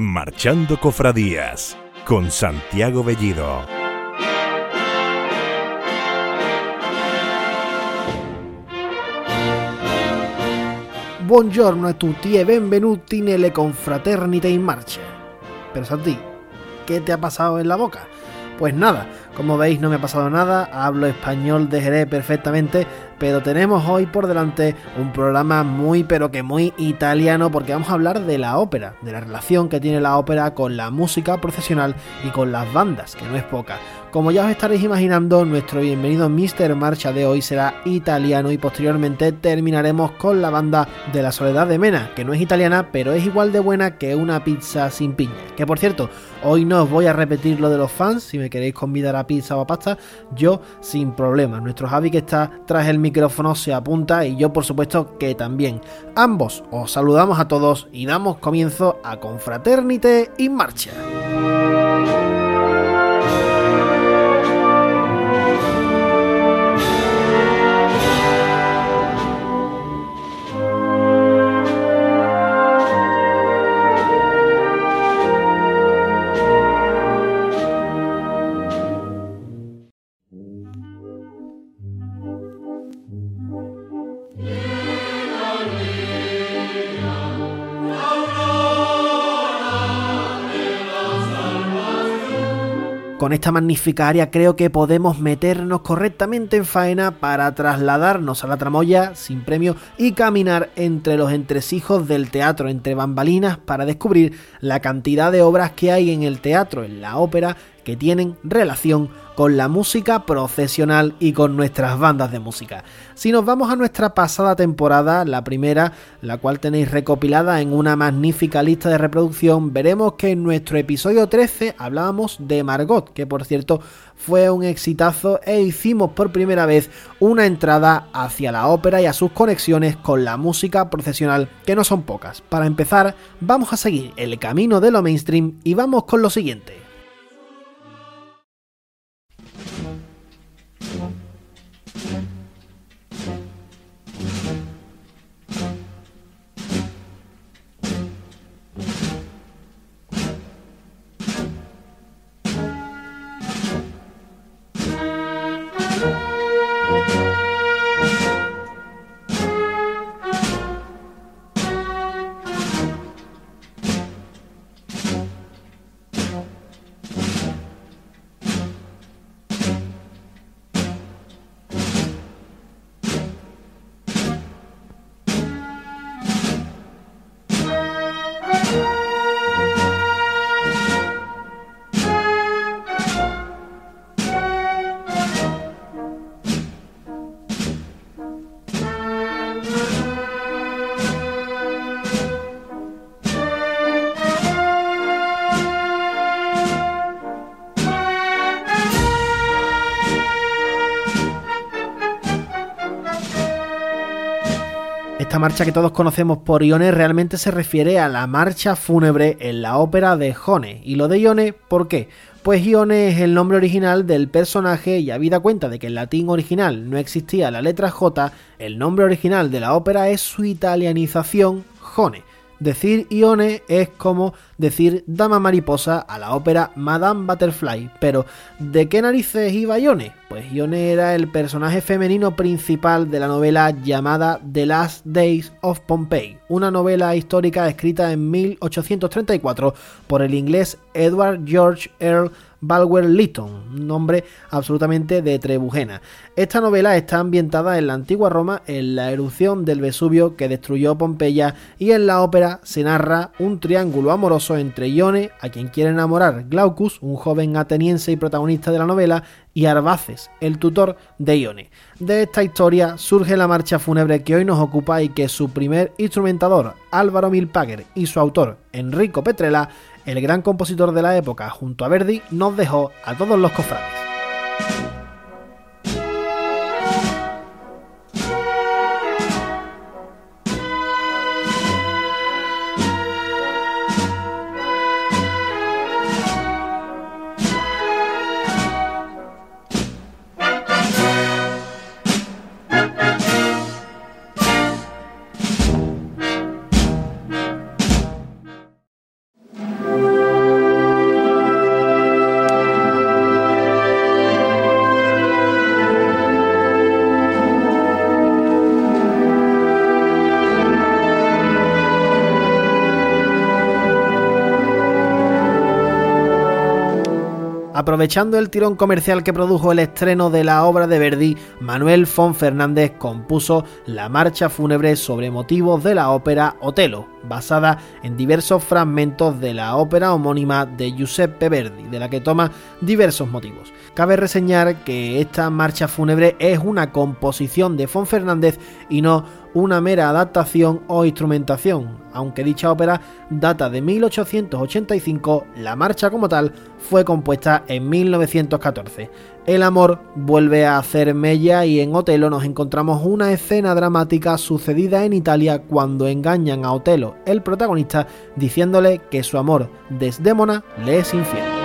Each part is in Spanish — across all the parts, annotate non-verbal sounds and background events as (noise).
Marchando Cofradías con Santiago Bellido. Buongiorno a tutti e benvenuti nelle confraternite in marcha. Pero Santi, ¿qué te ha pasado en la boca? Pues nada, como veis no me ha pasado nada, hablo español de Jerez perfectamente, pero tenemos hoy por delante un programa muy pero que muy italiano porque vamos a hablar de la ópera, de la relación que tiene la ópera con la música profesional y con las bandas, que no es poca. Como ya os estaréis imaginando, nuestro bienvenido Mr. Marcha de hoy será italiano y posteriormente terminaremos con la banda de la Soledad de Mena, que no es italiana, pero es igual de buena que una pizza sin piña. Que por cierto, hoy no os voy a repetir lo de los fans, si me queréis convidar a pizza o a pasta, yo sin problema. Nuestro Javi que está tras el micrófono se apunta y yo por supuesto que también. Ambos os saludamos a todos y damos comienzo a Confraternite y Marcha. Con esta magnífica área creo que podemos meternos correctamente en faena para trasladarnos a la tramoya sin premio y caminar entre los entresijos del teatro, entre bambalinas, para descubrir la cantidad de obras que hay en el teatro, en la ópera, que tienen relación con la música profesional y con nuestras bandas de música. Si nos vamos a nuestra pasada temporada, la primera, la cual tenéis recopilada en una magnífica lista de reproducción, veremos que en nuestro episodio 13 hablábamos de Margot, que por cierto fue un exitazo e hicimos por primera vez una entrada hacia la ópera y a sus conexiones con la música profesional, que no son pocas. Para empezar, vamos a seguir el camino de lo mainstream y vamos con lo siguiente. Esta marcha que todos conocemos por Ione realmente se refiere a la marcha fúnebre en la ópera de Jone. ¿Y lo de Ione por qué? Pues Ione es el nombre original del personaje y habida cuenta de que en latín original no existía la letra J, el nombre original de la ópera es su italianización Jone. Decir Ione es como decir Dama Mariposa a la ópera Madame Butterfly. Pero, ¿de qué narices iba Ione? Pues Ione era el personaje femenino principal de la novela llamada The Last Days of Pompeii, una novela histórica escrita en 1834 por el inglés Edward George Earl Balwer Lytton, un nombre absolutamente de Trebujena. Esta novela está ambientada en la antigua Roma, en la erupción del Vesubio que destruyó Pompeya, y en la ópera se narra un triángulo amoroso entre Ione, a quien quiere enamorar Glaucus, un joven ateniense y protagonista de la novela, y Arbaces, el tutor de Ione. De esta historia surge la marcha fúnebre que hoy nos ocupa y que su primer instrumentador, Álvaro Milpager, y su autor, Enrico Petrella, el gran compositor de la época junto a Verdi, nos dejó a todos los cofrades. Aprovechando el tirón comercial que produjo el estreno de la obra de Verdi, Manuel Fon Fernández compuso la marcha fúnebre sobre motivos de la ópera Otelo, basada en diversos fragmentos de la ópera homónima de Giuseppe Verdi, de la que toma diversos motivos. Cabe reseñar que esta marcha fúnebre es una composición de Fon Fernández y no una mera adaptación o instrumentación. Aunque dicha ópera data de 1885, la marcha como tal fue compuesta en 1914. El amor vuelve a hacer mella y en Otelo nos encontramos una escena dramática sucedida en Italia cuando engañan a Otelo, el protagonista, diciéndole que su amor Desdémona le es infiel.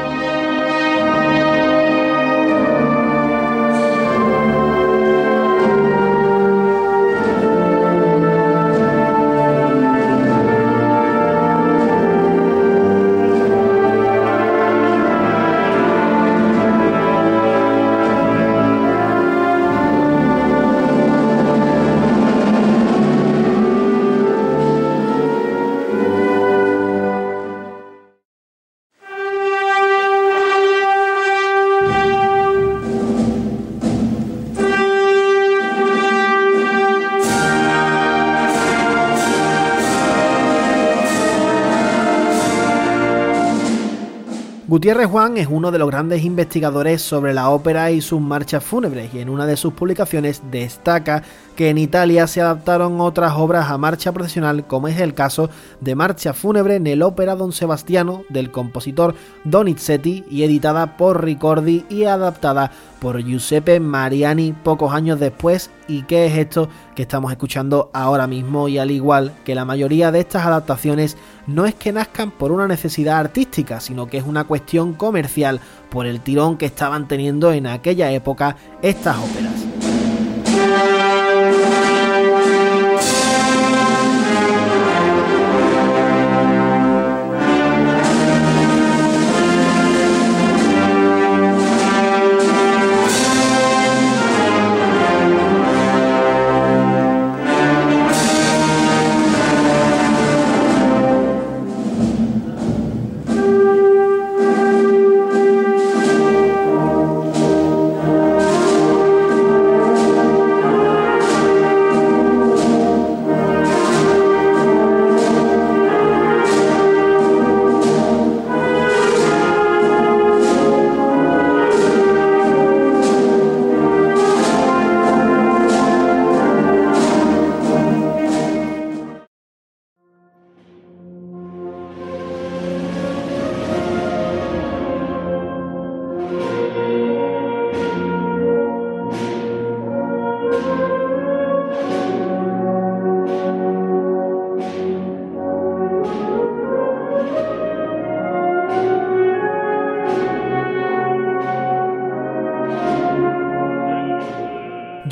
Gutiérrez Juan es uno de los grandes investigadores sobre la ópera y sus marchas fúnebres y en una de sus publicaciones destaca que en Italia se adaptaron otras obras a marcha procesional como es el caso de Marcha fúnebre en el ópera Don Sebastiano del compositor Donizetti y editada por Ricordi y adaptada por Giuseppe Mariani. Pocos años después y qué es esto que estamos escuchando ahora mismo y al igual que la mayoría de estas adaptaciones no es que nazcan por una necesidad artística, sino que es una cuestión comercial por el tirón que estaban teniendo en aquella época estas óperas.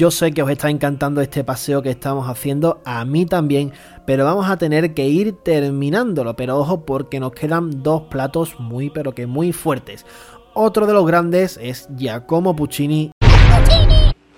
Yo sé que os está encantando este paseo que estamos haciendo, a mí también, pero vamos a tener que ir terminándolo. Pero ojo porque nos quedan dos platos muy pero que muy fuertes. Otro de los grandes es Giacomo Puccini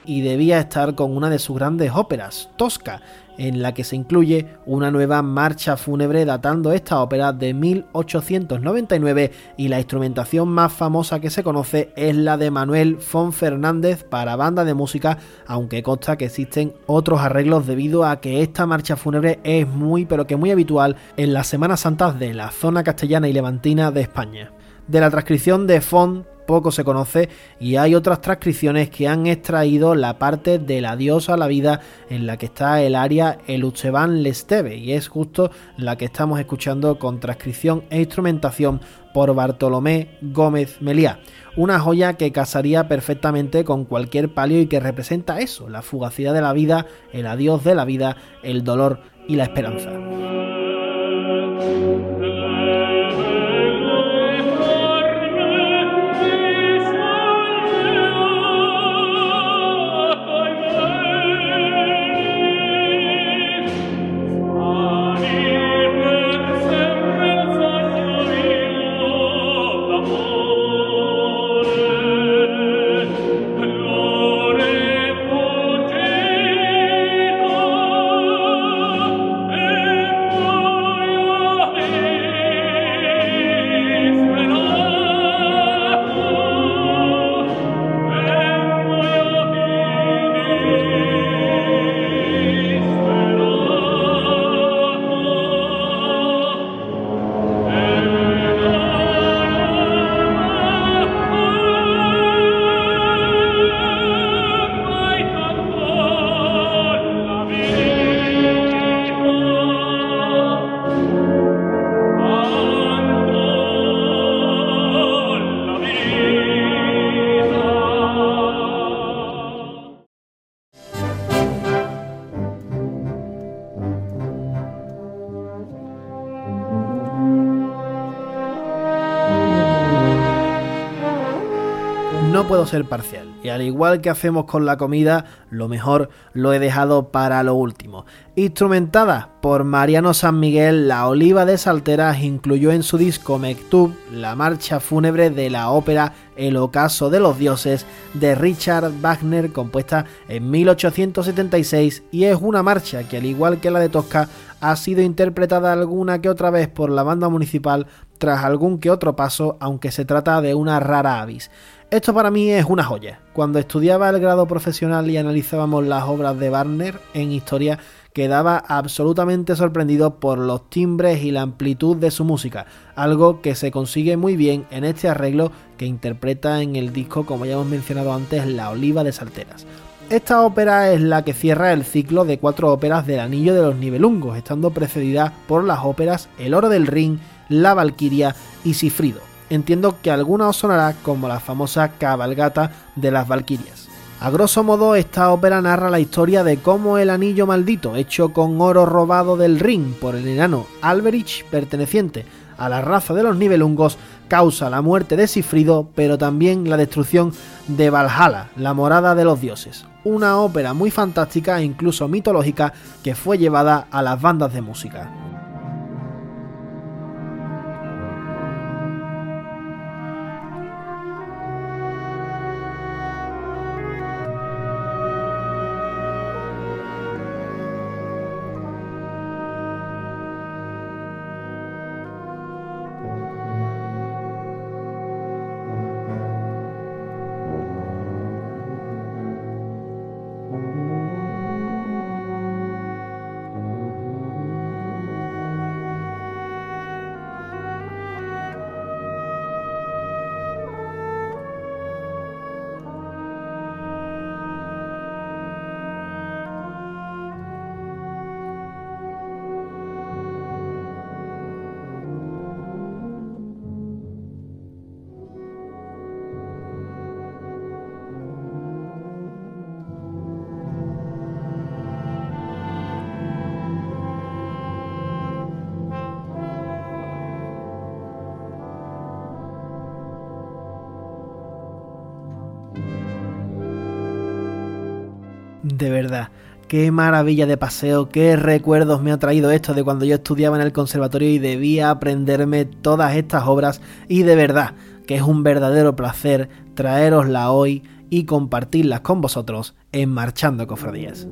y debía estar con una de sus grandes óperas, Tosca, en la que se incluye una nueva marcha fúnebre datando esta ópera de 1899 y la instrumentación más famosa que se conoce es la de Manuel Fon Fernández para banda de música, aunque consta que existen otros arreglos debido a que esta marcha fúnebre es muy pero que muy habitual en las Semanas Santas de la zona castellana y levantina de España. De la transcripción de Fon poco se conoce y hay otras transcripciones que han extraído la parte del adiós a la vida en la que está el área El Uchevan Lesteve y es justo la que estamos escuchando con transcripción e instrumentación por Bartolomé Gómez Meliá. Una joya que casaría perfectamente con cualquier palio y que representa eso, la fugacidad de la vida, el adiós de la vida, el dolor y la esperanza. No puedo ser parcial. Y al igual que hacemos con la comida, lo mejor lo he dejado para lo último. Instrumentada por Mariano San Miguel, La Oliva de Salteras incluyó en su disco Mektub la marcha fúnebre de la ópera El Ocaso de los Dioses de Richard Wagner, compuesta en 1876, y es una marcha que al igual que la de Tosca ha sido interpretada alguna que otra vez por la banda municipal tras algún que otro paso, aunque se trata de una rara avis. Esto para mí es una joya. Cuando estudiaba el grado profesional y analizábamos las obras de Wagner en historia, quedaba absolutamente sorprendido por los timbres y la amplitud de su música, algo que se consigue muy bien en este arreglo que interpreta en el disco, como ya hemos mencionado antes, La Oliva de Salteras. Esta ópera es la que cierra el ciclo de cuatro óperas del Anillo de los Nibelungos, estando precedida por las óperas El Oro del Rin, La Valquiria y Sifrido. Entiendo que alguna os sonará como la famosa cabalgata de las Valquirias. A grosso modo, esta ópera narra la historia de cómo el anillo maldito, hecho con oro robado del Ring por el enano Alberich, perteneciente a la raza de los Nibelungos, causa la muerte de Sifrido, pero también la destrucción de Valhalla, la morada de los dioses. Una ópera muy fantástica e incluso mitológica que fue llevada a las bandas de música. De verdad. Qué maravilla de paseo, qué recuerdos me ha traído esto de cuando yo estudiaba en el conservatorio y debía aprenderme todas estas obras y de verdad que es un verdadero placer traerosla hoy y compartirlas con vosotros en Marchando Cofradías.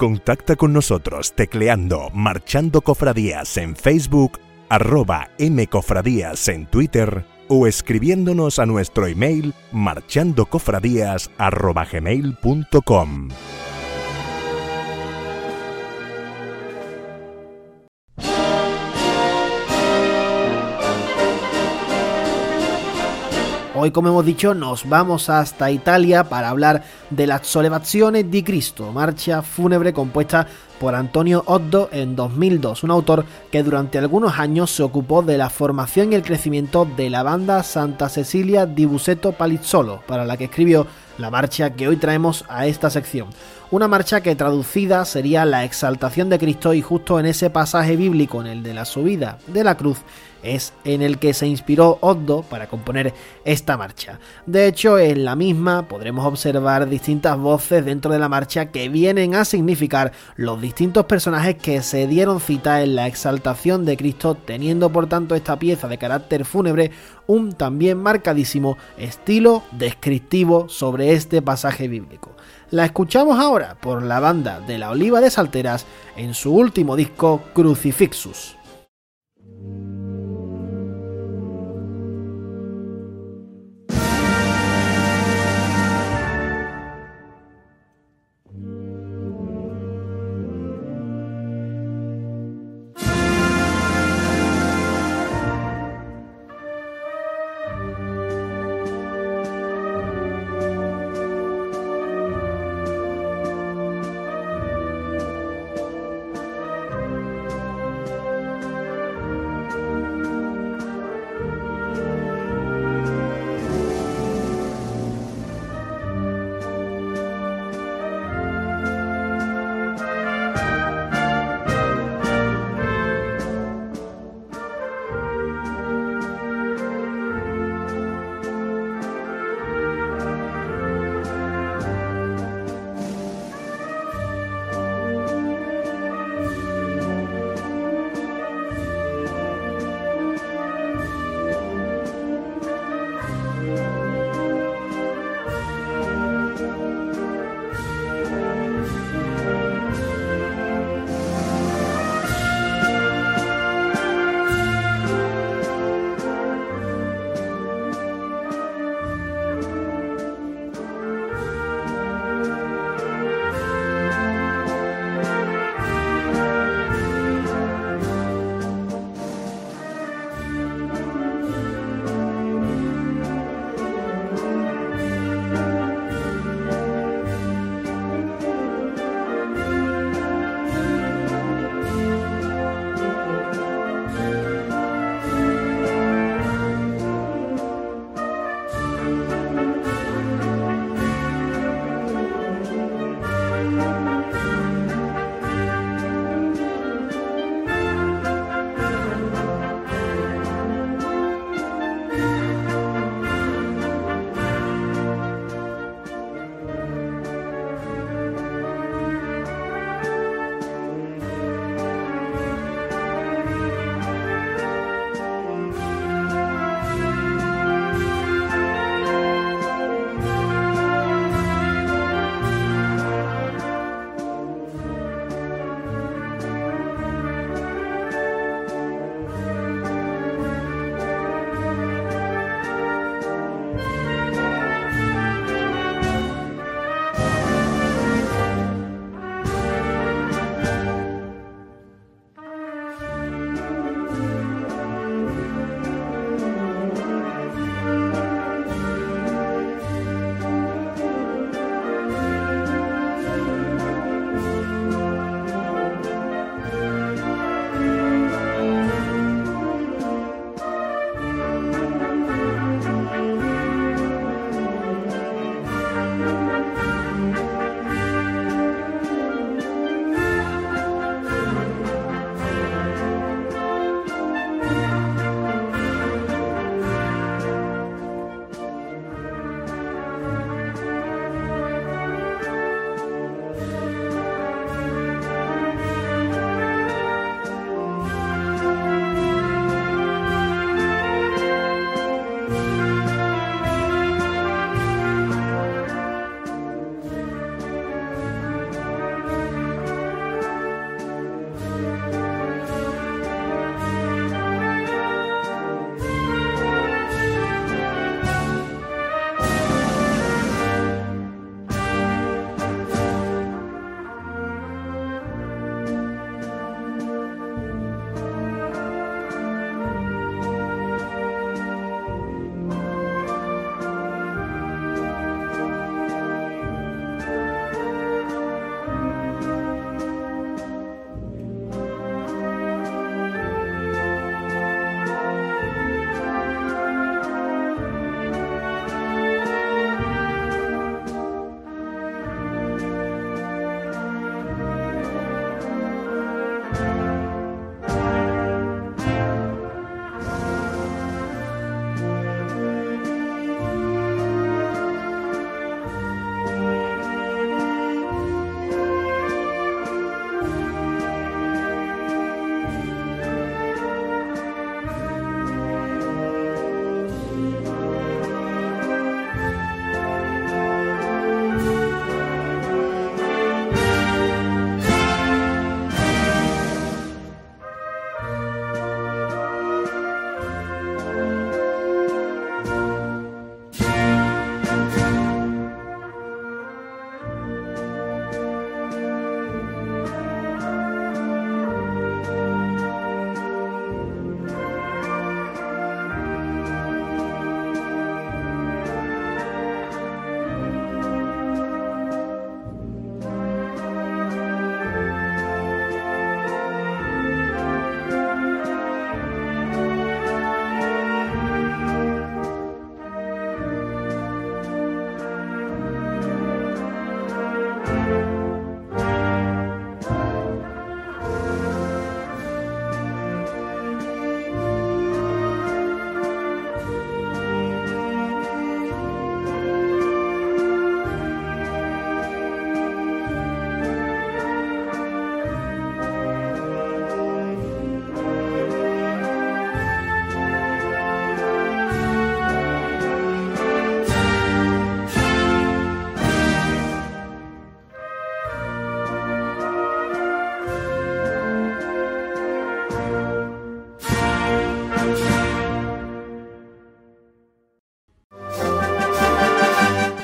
Contacta con nosotros tecleando Marchando Cofradías en Facebook, arroba mcofradías en Twitter o escribiéndonos a nuestro email marchandocofradías.gmail.com. Hoy, como hemos dicho, nos vamos hasta Italia para hablar de las Sollevazione di Cristo, marcha fúnebre compuesta por Antonio Oddo en 2002, un autor que durante algunos años se ocupó de la formación y el crecimiento de la banda Santa Cecilia di Buseto Palizzolo, para la que escribió la marcha que hoy traemos a esta sección. Una marcha que traducida sería la exaltación de Cristo y justo en ese pasaje bíblico, en el de la subida de la cruz, es en el que se inspiró Oddo para componer esta marcha. De hecho, en la misma podremos observar distintas voces dentro de la marcha que vienen a significar los distintos personajes que se dieron cita en la exaltación de Cristo, teniendo por tanto esta pieza de carácter fúnebre un también marcadísimo estilo descriptivo sobre este pasaje bíblico. La escuchamos ahora por la banda de la Oliva de Salteras en su último disco Crucifixus.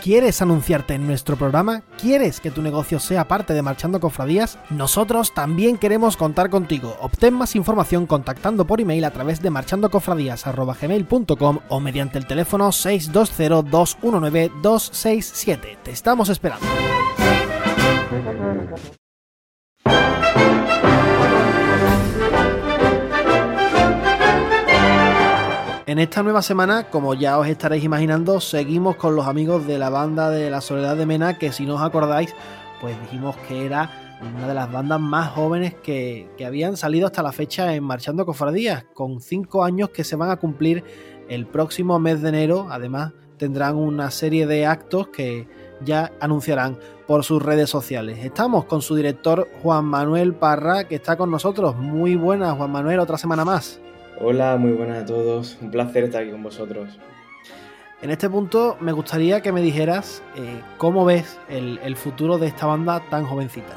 ¿Quieres anunciarte en nuestro programa? ¿Quieres que tu negocio sea parte de Marchando Cofradías? Nosotros también queremos contar contigo. Obtén más información contactando por email a través de marchandocofradías.gmail.com o mediante el teléfono 620-219-267. Te estamos esperando. En esta nueva semana, como ya os estaréis imaginando, seguimos con los amigos de la banda de la Soledad de Mena, que si no os acordáis, pues dijimos que era una de las bandas más jóvenes que, habían salido hasta la fecha en Marchando Cofradías, con cinco años que se van a cumplir el próximo mes de enero. Además, tendrán una serie de actos que ya anunciarán por sus redes sociales. Estamos con su director Juan Manuel Parra, que está con nosotros. Muy buenas, Juan Manuel, otra semana más. Hola, muy buenas a todos. Un placer estar aquí con vosotros. En este punto me gustaría que me dijeras eh, cómo ves el, futuro de esta banda tan jovencita.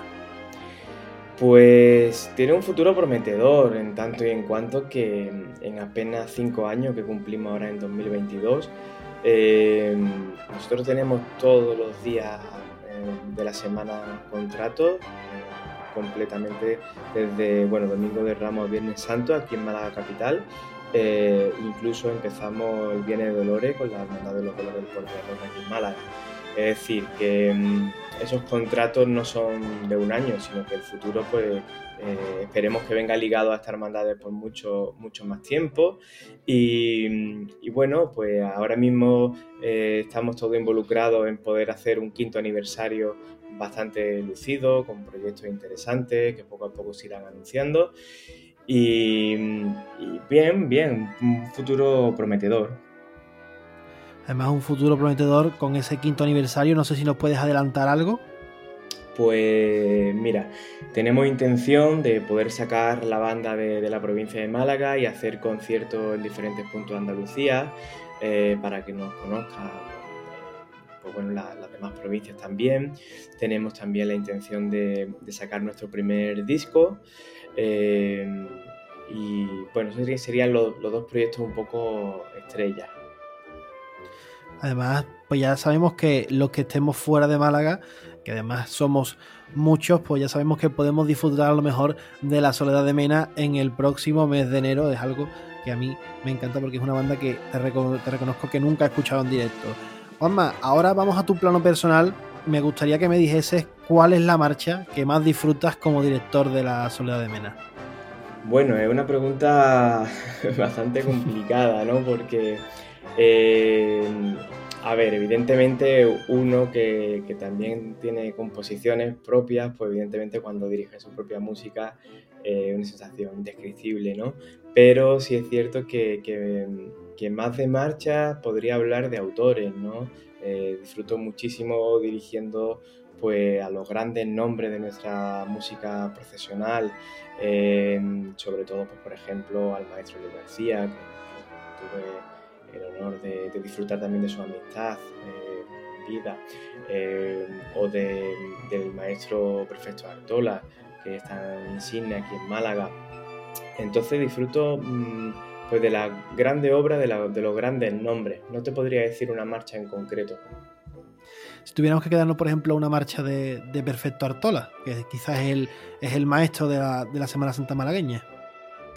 Pues tiene un futuro prometedor en tanto y en cuanto que en apenas cinco años que cumplimos ahora en 2022, eh, nosotros tenemos todos los días eh, de la semana contratos completamente desde, bueno, Domingo de Ramos, Viernes Santo, aquí en Málaga Capital. Eh, incluso empezamos el Viernes de Dolores con la Hermandad de los Dolores del aquí en Málaga. Es decir, que mm, esos contratos no son de un año, sino que el futuro, pues, eh, esperemos que venga ligado a estas hermandades por mucho, mucho más tiempo. Y, y bueno, pues ahora mismo eh, estamos todos involucrados en poder hacer un quinto aniversario bastante lucido, con proyectos interesantes que poco a poco se irán anunciando. Y, bien, bien, un futuro prometedor. Además, un futuro prometedor con ese quinto aniversario, no sé si nos puedes adelantar algo. Pues mira, tenemos intención de poder sacar la banda de, la provincia de Málaga y hacer conciertos en diferentes puntos de Andalucía eh, para que nos conozcan pues bueno, las demás provincias también. Tenemos también la intención de, sacar nuestro primer disco. Eh, y bueno, esos serían los, dos proyectos un poco estrellas. Además, pues ya sabemos que los que estemos fuera de Málaga, que además somos muchos, pues ya sabemos que podemos disfrutar a lo mejor de la Soledad de Mena en el próximo mes de enero. Es algo que a mí me encanta porque es una banda que te, te reconozco que nunca he escuchado en directo. Juanma, ahora vamos a tu plano personal. Me gustaría que me dijeses cuál es la marcha que más disfrutas como director de la Soledad de Mena. Bueno, es una pregunta (laughs) bastante complicada, ¿no? Porque, eh, a ver, evidentemente uno que, también tiene composiciones propias, pues evidentemente cuando dirige su propia música es una sensación indescriptible, ¿no? Pero sí es cierto que más de marcha podría hablar de autores, ¿no? Eh, disfruto muchísimo dirigiendo pues, a los grandes nombres de nuestra música profesional, eh, sobre todo, pues, por ejemplo, al maestro Luis García, que, tuve el honor de, disfrutar también de su amistad, eh, vida, o del maestro Prefecto Artola, que está insignia aquí en Málaga. Entonces disfruto... Mm, pues de la grande obra, de, los grandes nombres. No te podría decir una marcha en concreto. Si tuviéramos que quedarnos, por ejemplo, una marcha de, Perfecto Artola, que quizás es el, es el maestro de la, Semana Santa malagueña.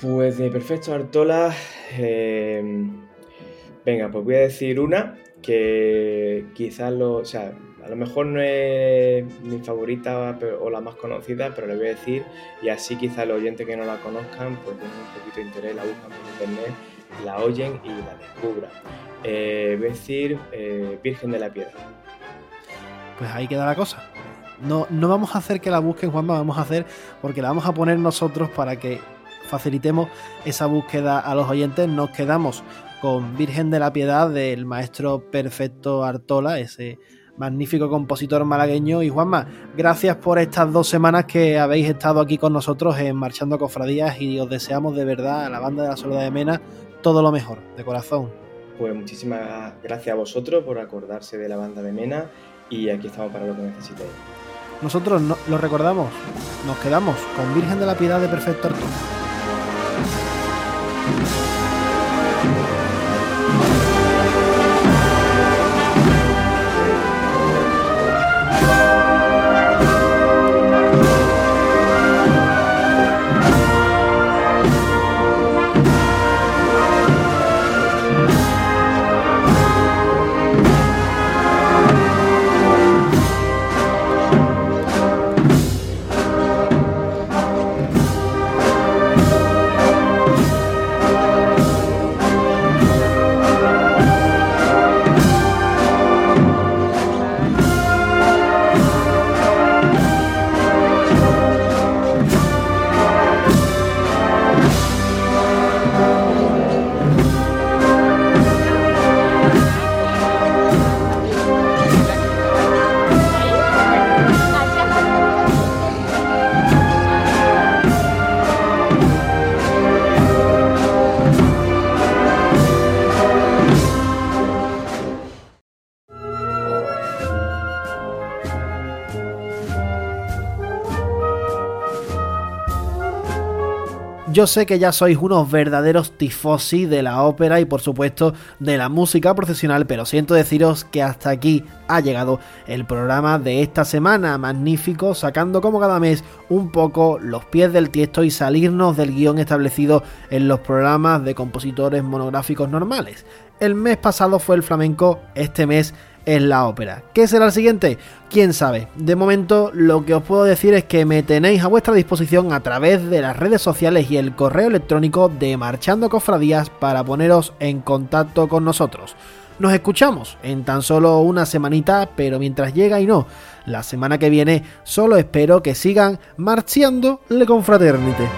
Pues de Perfecto Artola, eh, venga, pues voy a decir una que quizás lo, o sea, a lo mejor no es mi favorita o la más conocida, pero le voy a decir, y así quizá los oyentes que no la conozcan, pues tienen un poquito de interés, la buscan por internet, la oyen y la descubran. Eh, voy a decir eh, Virgen de la Piedra. Pues ahí queda la cosa. No, no vamos a hacer que la busquen, Juanma, vamos a hacer porque la vamos a poner nosotros para que facilitemos esa búsqueda a los oyentes. Nos quedamos con Virgen de la Piedad del maestro Perfecto Artola, ese magnífico compositor malagueño. Y Juanma, gracias por estas dos semanas que habéis estado aquí con nosotros en Marchando Cofradías y os deseamos de verdad a la banda de la Soledad de Mena todo lo mejor, de corazón. Pues muchísimas gracias a vosotros por acordarse de la banda de Mena y aquí estamos para lo que necesitéis. Nosotros lo recordamos, nos quedamos con Virgen de la Piedad de Perfecto Arturo. Yo sé que ya sois unos verdaderos tifosi de la ópera y por supuesto de la música profesional, pero siento deciros que hasta aquí ha llegado el programa de esta semana, magnífico, sacando como cada mes un poco los pies del tiesto y salirnos del guion establecido en los programas de compositores monográficos normales. El mes pasado fue el flamenco, este mes es la ópera. ¿Qué será el siguiente? Quién sabe. De momento lo que os puedo decir es que me tenéis a vuestra disposición a través de las redes sociales y el correo electrónico de Marchando Cofradías para poneros en contacto con nosotros. Nos escuchamos en tan solo una semanita, pero mientras llega y no, la semana que viene solo espero que sigan marchando le confraternite.